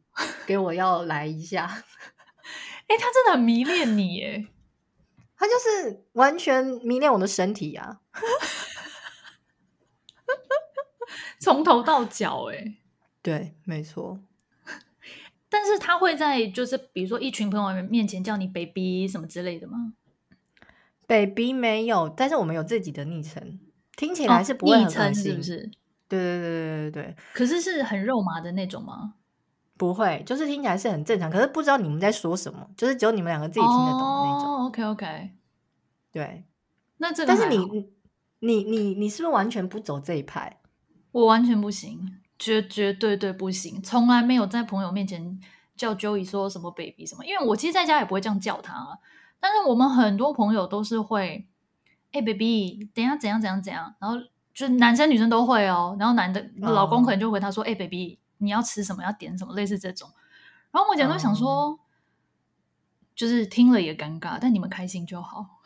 给我要来一下。哎、欸，他真的很迷恋你耶，他就是完全迷恋我的身体呀、啊，从头到脚哎。对，没错。但是他会在就是比如说一群朋友面前叫你 baby 什么之类的吗？baby 没有，但是我们有自己的昵称，听起来是不会很恶心，哦、是不是？对对对对对对。可是是很肉麻的那种吗？不会，就是听起来是很正常，可是不知道你们在说什么，就是只有你们两个自己听得懂的那种。哦、OK OK，对。那这个，但是你你你你是不是完全不走这一派？我完全不行。绝绝对对不行，从来没有在朋友面前叫 Joey 说什么 baby 什么，因为我其实在家也不会这样叫他啊。但是我们很多朋友都是会，哎、欸、baby，等一下怎样怎样怎样，然后就男生女生都会哦。然后男的老公可能就回他说，哎、oh. 欸、baby，你要吃什么？要点什么？类似这种。然后我讲都想说，oh. 就是听了也尴尬，但你们开心就好。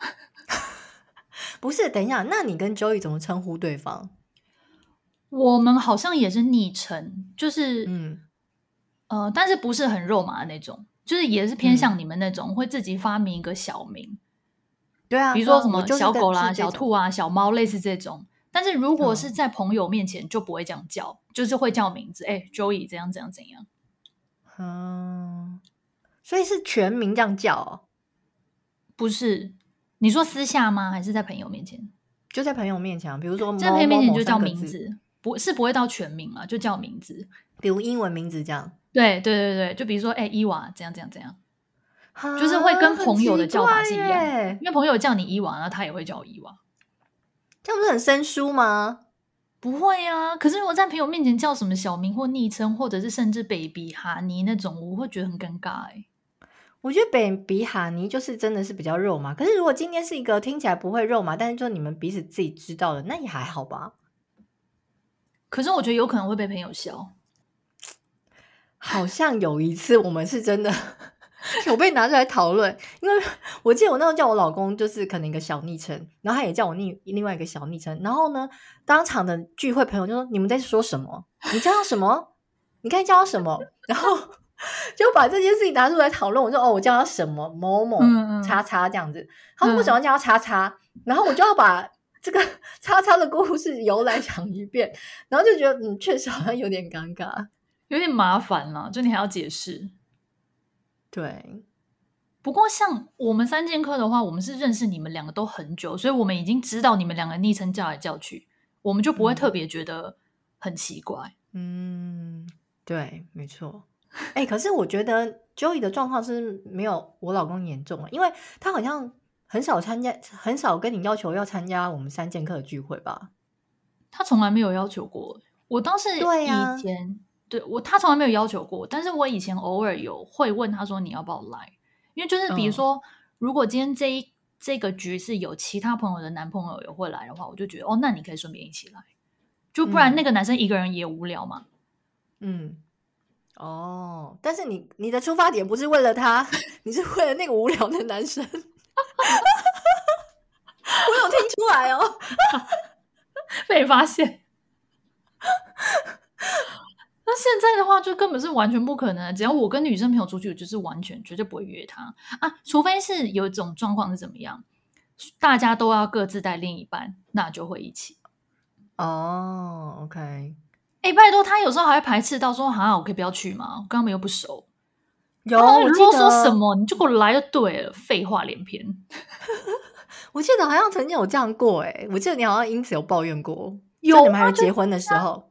不是，等一下，那你跟 Joey 怎么称呼对方？我们好像也是昵称，就是嗯呃，但是不是很肉麻的那种，就是也是偏向你们那种，嗯、会自己发明一个小名，对啊，比如说什么小狗啦、小兔啊、小猫，类似这种。但是如果是在朋友面前，就不会这样叫，嗯、就是会叫名字，哎、欸，Joey 怎样怎样怎样。嗯，所以是全名这样叫哦？不是？你说私下吗？还是在朋友面前？就在朋友面前，比如说在朋友面前就叫名字。不是不会到全名啊，就叫名字，比如英文名字这样。对对对对，就比如说，哎、欸，伊娃，这样这样这样，就是会跟朋友的叫法是一样。因为朋友叫你伊娃，然后他也会叫我伊娃，这样不是很生疏吗？不会啊，可是如果在朋友面前叫什么小名或昵称，或者是甚至 baby 哈尼那种，我会觉得很尴尬哎。我觉得 baby 哈尼就是真的是比较肉麻，可是如果今天是一个听起来不会肉麻，但是就你们彼此自己知道的，那也还好吧。可是我觉得有可能会被朋友笑。好像有一次我们是真的 有被拿出来讨论，因为我记得我那时候叫我老公就是可能一个小昵称，然后他也叫我另另外一个小昵称，然后呢，当场的聚会朋友就说：“你们在说什么？你叫他什么？你该叫他什么？” 然后 就把这件事情拿出来讨论。我说哦，我叫他什么某某叉叉这样子。他说为什么要叫他叉叉？然后我就要把这个 叉叉的故事由来讲一遍，然后就觉得嗯，确实好像有点尴尬，有点麻烦了。就你还要解释。对。不过像我们三剑客的话，我们是认识你们两个都很久，所以我们已经知道你们两个昵称叫来叫去，我们就不会特别觉得很奇怪。嗯，对，没错。哎、欸，可是我觉得 Joey 的状况是没有我老公严重啊，因为他好像很少参加，很少跟你要求要参加我们三剑客的聚会吧？他从来没有要求过。我当时以前对、啊、对我，他从来没有要求过，但是我以前偶尔有会问他说，你要不要来？因为就是比如说，嗯、如果今天这一这个局是有其他朋友的男朋友也会来的话，我就觉得哦，那你可以顺便一起来，就不然那个男生一个人也无聊嘛。嗯，哦，但是你你的出发点不是为了他，你是为了那个无聊的男生。我有听出来哦，被发现。那现在的话，就根本是完全不可能。只要我跟女生朋友出去，我就是完全绝对不会约她啊，除非是有一种状况是怎么样，大家都要各自带另一半，那就会一起。哦，OK。哎、欸，拜托，他有时候还会排斥到说：“好像我可以不要去吗？我跟他们又不熟。”有，我记得说什么你就给我来就对了，废话连篇。我记得好像曾经有这样过，哎，我记得你好像因此有抱怨过，有你们还没结婚的时候。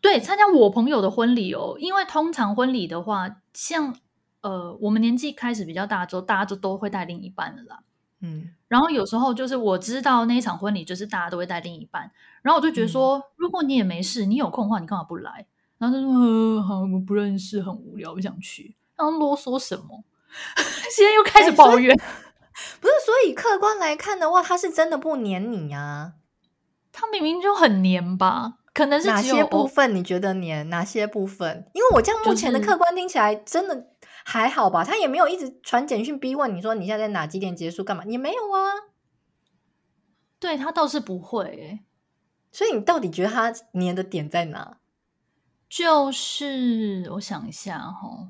对，参加我朋友的婚礼哦，因为通常婚礼的话，像呃，我们年纪开始比较大之后，大家就都会带另一半了啦。嗯，然后有时候就是我知道那一场婚礼就是大家都会带另一半，然后我就觉得说，嗯、如果你也没事，你有空的话，你干嘛不来？然后他说，呃，好，我不认识，很无聊，不想去。然后啰嗦什么？现在又开始抱怨，欸、不是？所以客观来看的话，他是真的不黏你啊？他明明就很黏吧？可能是哪些部分你觉得黏？哪些部分？因为我这样目前的客观听起来真的还好吧？他也没有一直传简讯逼问你说你现在在哪几点结束干嘛？也没有啊。对，他倒是不会欸。所以你到底觉得他黏的点在哪？就是我想一下哈，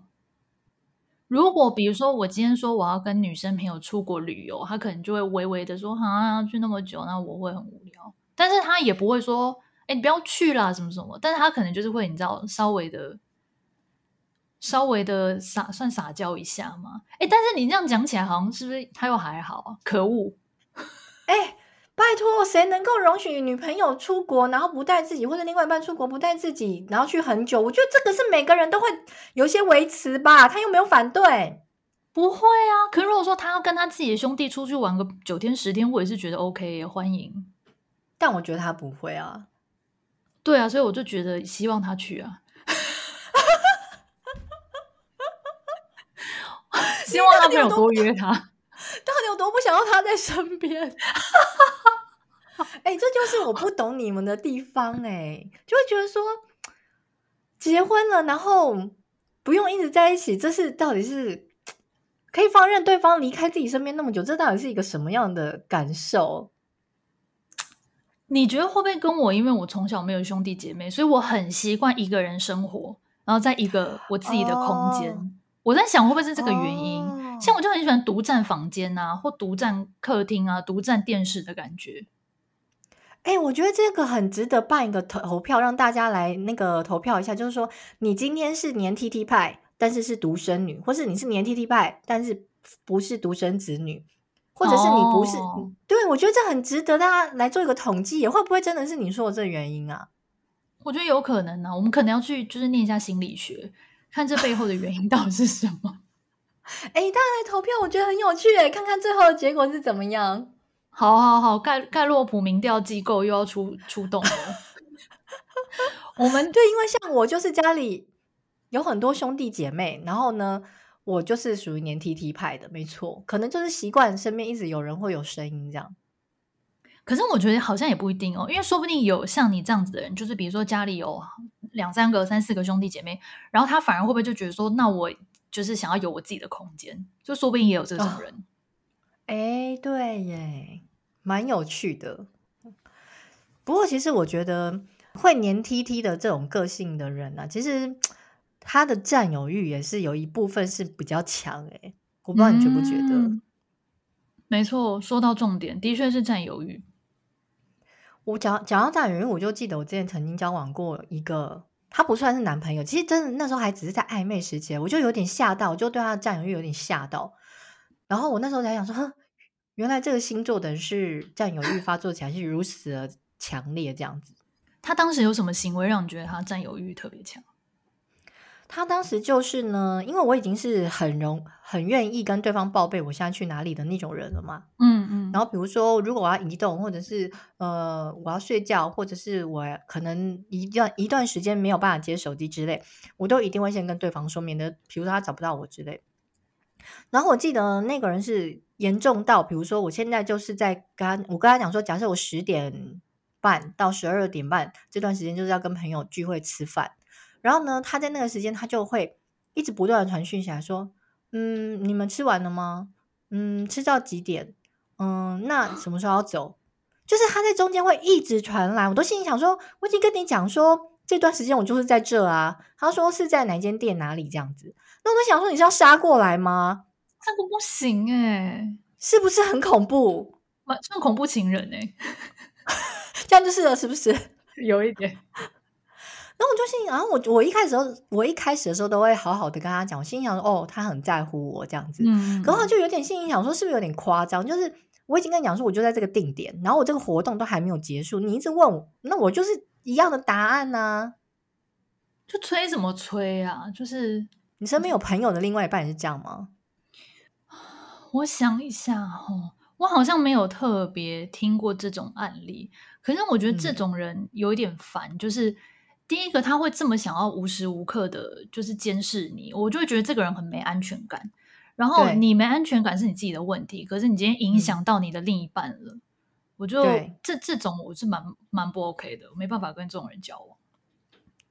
如果比如说我今天说我要跟女生朋友出国旅游，他可能就会微微的说啊，要去那么久，那我会很无聊。但是他也不会说。哎，你不要去啦，什么什么？但是他可能就是会，你知道，稍微的、稍微的撒算撒娇一下嘛。哎，但是你这样讲起来，好像是不是他又还好？可恶！哎，拜托，谁能够容许女朋友出国，然后不带自己，或者另外一半出国不带自己，然后去很久？我觉得这个是每个人都会有些维持吧。他又没有反对，不会啊。可是如果说他要跟他自己的兄弟出去玩个九天十天，我也是觉得 OK，欢迎。但我觉得他不会啊。对啊，所以我就觉得希望他去啊，希望他没有多约他，到底有多不想要他在身边？哎、欸，这就是我不懂你们的地方哎、欸，就会觉得说结婚了，然后不用一直在一起，这是到底是可以放任对方离开自己身边那么久，这到底是一个什么样的感受？你觉得会不会跟我？因为我从小没有兄弟姐妹，所以我很习惯一个人生活，然后在一个我自己的空间。Oh. 我在想，会不会是这个原因？Oh. 像我就很喜欢独占房间啊，或独占客厅啊，独占电视的感觉。哎、欸，我觉得这个很值得办一个投票，让大家来那个投票一下。就是说，你今天是年 T T 派，但是是独生女，或是你是年 T T 派，但是不是独生子女。或者是你不是、oh. 对，我觉得这很值得大家来做一个统计，也会不会真的是你说的这原因啊？我觉得有可能啊，我们可能要去就是念一下心理学，看这背后的原因到底是什么。哎、欸，大家来投票，我觉得很有趣诶，看看最后的结果是怎么样。好好好，盖盖洛普民调机构又要出出动了。我们对，因为像我就是家里有很多兄弟姐妹，然后呢。我就是属于黏 T T 派的，没错，可能就是习惯身边一直有人会有声音这样。可是我觉得好像也不一定哦，因为说不定有像你这样子的人，就是比如说家里有两三个、三四个兄弟姐妹，然后他反而会不会就觉得说，那我就是想要有我自己的空间，就说不定也有这种人。哎、哦，对耶，蛮有趣的。不过其实我觉得会黏 T T 的这种个性的人啊，其实。他的占有欲也是有一部分是比较强诶，我不知道你觉不觉得？嗯、没错，说到重点，的确是占有欲。我讲讲到占有欲，我就记得我之前曾经交往过一个，他不算是男朋友，其实真的那时候还只是在暧昧时期，我就有点吓到，我就对他的占有欲有点吓到。然后我那时候才想说，哼，原来这个星座的人是占有欲发作起来是如此的强烈，这样子。他当时有什么行为让你觉得他占有欲特别强？他当时就是呢，因为我已经是很容很愿意跟对方报备我现在去哪里的那种人了嘛。嗯嗯。然后比如说，如果我要移动，或者是呃我要睡觉，或者是我可能一段一段时间没有办法接手机之类，我都一定会先跟对方说，免得比如说他找不到我之类。然后我记得那个人是严重到，比如说我现在就是在跟我跟他讲说，假设我十点半到十二点半这段时间就是要跟朋友聚会吃饭。然后呢，他在那个时间，他就会一直不断的传讯息来说：“嗯，你们吃完了吗？嗯，吃到几点？嗯，那什么时候要走？”就是他在中间会一直传来，我都心里想说：“我已经跟你讲说，这段时间我就是在这啊。”他说是在哪间店哪里这样子，那我都想说你是要杀过来吗？这个不行诶，是不是很恐怖？算恐怖情人诶，这样就是了，是不是？有一点。然后我就心，然后我我一开始时候，我一开始的时候都会好好的跟他讲，我心想说，哦，他很在乎我这样子。嗯，可后就有点心里想说，是不是有点夸张？就是我已经跟你讲说，我就在这个定点，然后我这个活动都还没有结束，你一直问我，那我就是一样的答案呢、啊？就催什么催啊？就是你身边有朋友的另外一半是这样吗？我想一下哦，我好像没有特别听过这种案例。可是我觉得这种人有一点烦，嗯、就是。第一个，他会这么想要无时无刻的，就是监视你，我就会觉得这个人很没安全感。然后你没安全感是你自己的问题，可是你今天影响到你的另一半了，嗯、我就这这种我是蛮蛮不 OK 的，我没办法跟这种人交往。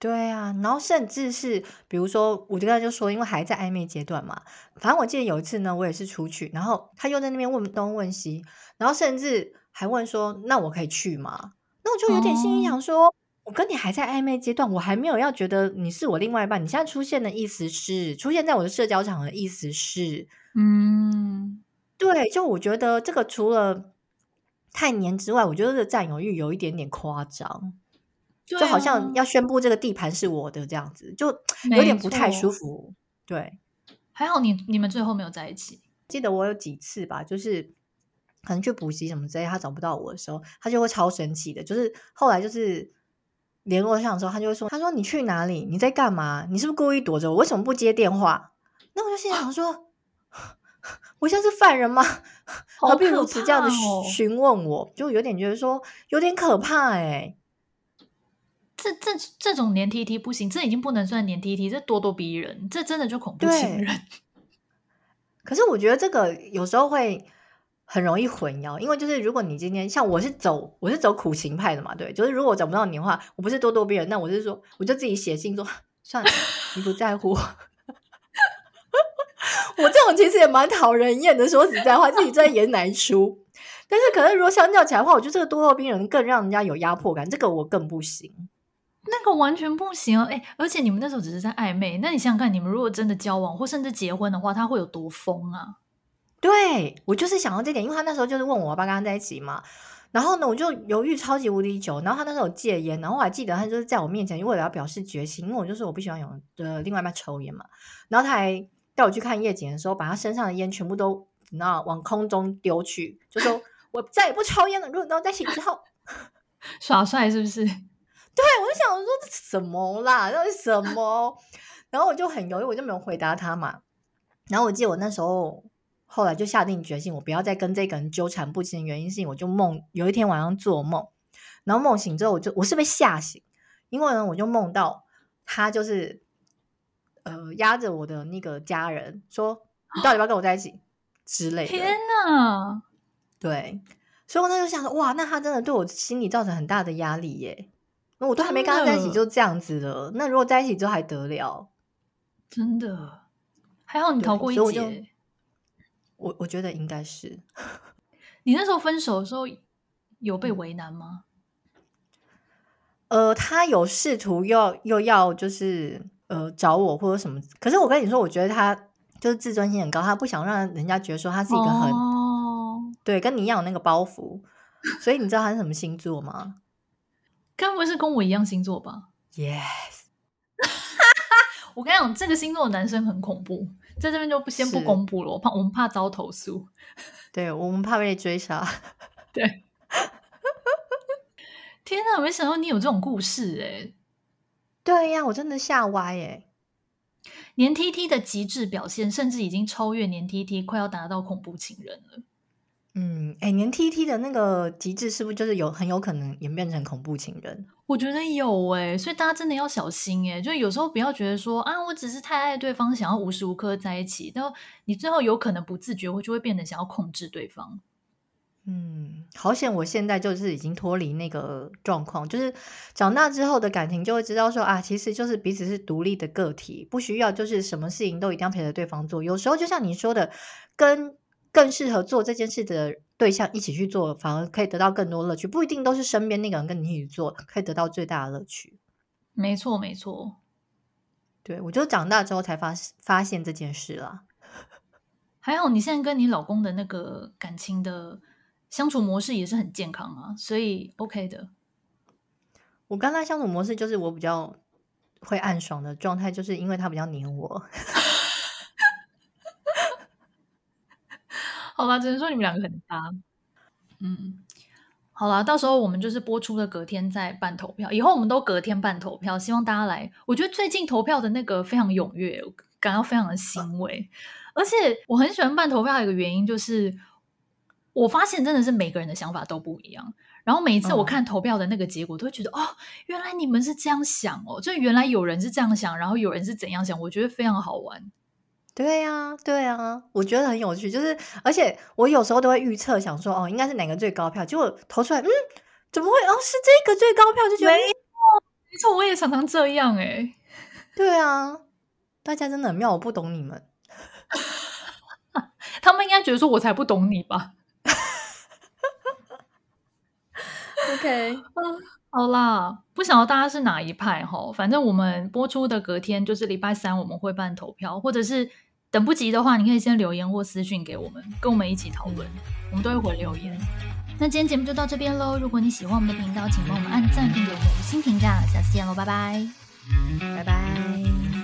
对啊，然后甚至是比如说，我刚才就说，因为还在暧昧阶段嘛，反正我记得有一次呢，我也是出去，然后他又在那边问东问西，然后甚至还问说：“那我可以去吗？”那我就有点心里想说。哦我跟你还在暧昧阶段，我还没有要觉得你是我另外一半。你现在出现的意思是出现在我的社交场的意思是，嗯，对，就我觉得这个除了太黏之外，我觉得这个占有欲有一点点夸张，就好像要宣布这个地盘是我的这样子，就有点不太舒服。对，还好你你们最后没有在一起。记得我有几次吧，就是可能去补习什么之类，他找不到我的时候，他就会超生气的。就是后来就是。联络上的时候，他就会说：“他说你去哪里？你在干嘛？你是不是故意躲着我？为什么不接电话？”那我就心想说：“ 我像是犯人吗？何必如此这样的询问我？就有点觉得说有点可怕哎、欸。这这这种黏 T T 不行，这已经不能算黏 T T，这咄咄逼人，这真的就恐怖情人。可是我觉得这个有时候会。”很容易混淆，因为就是如果你今天像我是走我是走苦情派的嘛，对，就是如果我找不到你的话，我不是咄咄逼人，那我是说我就自己写信说 算了，你不在乎我，我这种其实也蛮讨人厌的，说实在话，自己在演哪一出？但是可能如果相较起来的话，我觉得这个咄咄逼人更让人家有压迫感，这个我更不行，那个完全不行哎，而且你们那时候只是在暧昧，那你想想看，你们如果真的交往或甚至结婚的话，他会有多疯啊？对，我就是想到这点，因为他那时候就是问我要不要跟他在一起嘛，然后呢，我就犹豫超级无敌久，然后他那时候有戒烟，然后我还记得他就是在我面前，因为我要表示决心，因为我就说我不喜欢有的另外一半抽烟嘛，然后他还带我去看夜景的时候，把他身上的烟全部都你知道往空中丢去，就说 我再也不抽烟了。如果跟我在一起之后耍帅是不是？对，我就想说这什么啦，那是什么？然后我就很犹豫，我就没有回答他嘛。然后我记得我那时候。后来就下定决心，我不要再跟这个人纠缠不清。原因是，我就梦有一天晚上做梦，然后梦醒之后，我就我是被吓醒，因为呢，我就梦到他就是呃压着我的那个家人说：“你到底要不要跟我在一起？”之类的。天哪！对，所以我那就想说，哇，那他真的对我心里造成很大的压力耶。那我都还没跟他在一起就这样子了，那如果在一起之后还得了？真的，还好你逃过一劫。我我觉得应该是。你那时候分手的时候有被为难吗？呃，他有试图又又要就是呃找我或者什么。可是我跟你说，我觉得他就是自尊心很高，他不想让人家觉得说他是一个很、哦、对跟你一样有那个包袱。所以你知道他是什么星座吗？该不会是跟我一样星座吧？Yes。我跟你讲，这个星座的男生很恐怖，在这边就不先不公布了，我怕我们怕遭投诉。对，我们怕被追杀。对。天哪！没想到你有这种故事哎。对呀，我真的吓歪哎。黏 T T 的极致表现，甚至已经超越黏 T T，快要达到恐怖情人了。嗯，哎，黏 T T 的那个极致是不是就是有很有可能演变成恐怖情人？我觉得有哎，所以大家真的要小心哎，就有时候不要觉得说啊，我只是太爱对方，想要无时无刻在一起，但你最后有可能不自觉会就会变得想要控制对方。嗯，好险，我现在就是已经脱离那个状况，就是长大之后的感情就会知道说啊，其实就是彼此是独立的个体，不需要就是什么事情都一定要陪着对方做，有时候就像你说的，跟。更适合做这件事的对象一起去做，反而可以得到更多乐趣。不一定都是身边那个人跟你一起做，可以得到最大的乐趣。没错，没错。对，我就长大之后才发发现这件事啦。还好你现在跟你老公的那个感情的相处模式也是很健康啊，所以 OK 的。我跟他相处模式就是我比较会暗爽的状态，就是因为他比较黏我。好吧，只能说你们两个很搭。嗯，好啦，到时候我们就是播出的隔天再办投票，以后我们都隔天办投票，希望大家来。我觉得最近投票的那个非常踊跃，我感到非常的欣慰。啊、而且我很喜欢办投票有一个原因就是，我发现真的是每个人的想法都不一样。然后每一次我看投票的那个结果，都会觉得、嗯、哦，原来你们是这样想哦，就原来有人是这样想，然后有人是怎样想，我觉得非常好玩。对呀、啊，对呀、啊，我觉得很有趣。就是，而且我有时候都会预测，想说哦，应该是哪个最高票，结果投出来，嗯，怎么会？哦，是这个最高票，就觉得没错，没错，我也常常这样哎。对啊，大家真的很妙，我不懂你们。他们应该觉得说我才不懂你吧？OK，嗯，好啦，不晓得大家是哪一派哈？反正我们播出的隔天就是礼拜三，我们会办投票，或者是。等不及的话，你可以先留言或私讯给我们，跟我们一起讨论，我们都会回留言。那今天节目就到这边喽。如果你喜欢我们的频道，请帮我们按赞并给我们五星评价。下次见喽，拜拜，拜拜。